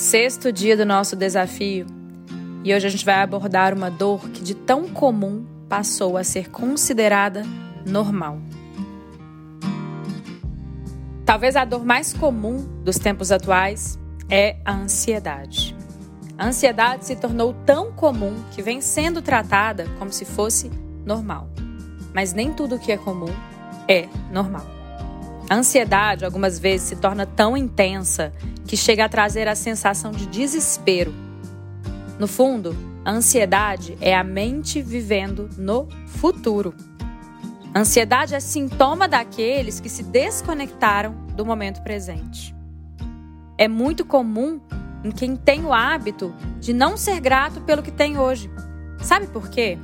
Sexto dia do nosso desafio. E hoje a gente vai abordar uma dor que de tão comum passou a ser considerada normal. Talvez a dor mais comum dos tempos atuais é a ansiedade. A ansiedade se tornou tão comum que vem sendo tratada como se fosse normal. Mas nem tudo que é comum é normal. A ansiedade algumas vezes se torna tão intensa que chega a trazer a sensação de desespero. No fundo, a ansiedade é a mente vivendo no futuro. A ansiedade é sintoma daqueles que se desconectaram do momento presente. É muito comum em quem tem o hábito de não ser grato pelo que tem hoje. Sabe por quê?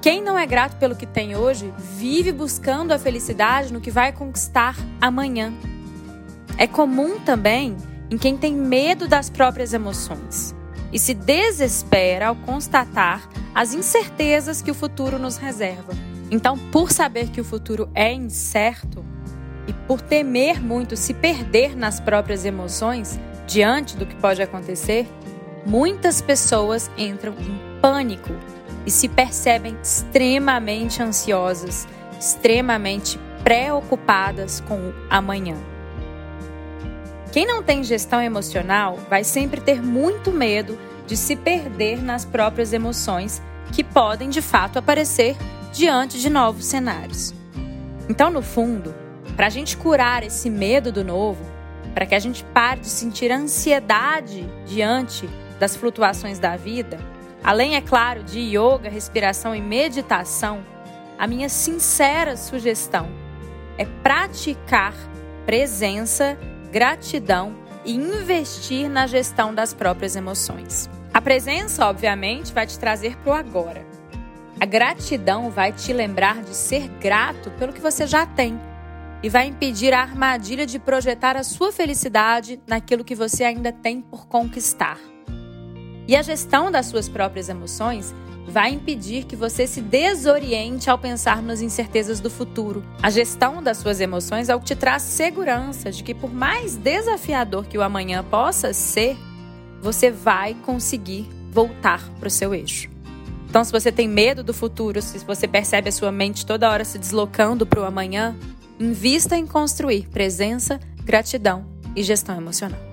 Quem não é grato pelo que tem hoje vive buscando a felicidade no que vai conquistar amanhã. É comum também em quem tem medo das próprias emoções e se desespera ao constatar as incertezas que o futuro nos reserva. Então, por saber que o futuro é incerto e por temer muito se perder nas próprias emoções diante do que pode acontecer, muitas pessoas entram em pânico e se percebem extremamente ansiosas, extremamente preocupadas com o amanhã. Quem não tem gestão emocional vai sempre ter muito medo de se perder nas próprias emoções que podem de fato aparecer diante de novos cenários. Então, no fundo, para a gente curar esse medo do novo, para que a gente pare de sentir ansiedade diante das flutuações da vida, Além, é claro, de yoga, respiração e meditação, a minha sincera sugestão é praticar presença, gratidão e investir na gestão das próprias emoções. A presença, obviamente, vai te trazer para o agora. A gratidão vai te lembrar de ser grato pelo que você já tem e vai impedir a armadilha de projetar a sua felicidade naquilo que você ainda tem por conquistar. E a gestão das suas próprias emoções vai impedir que você se desoriente ao pensar nas incertezas do futuro. A gestão das suas emoções é o que te traz segurança de que, por mais desafiador que o amanhã possa ser, você vai conseguir voltar para o seu eixo. Então, se você tem medo do futuro, se você percebe a sua mente toda hora se deslocando para o amanhã, invista em construir presença, gratidão e gestão emocional.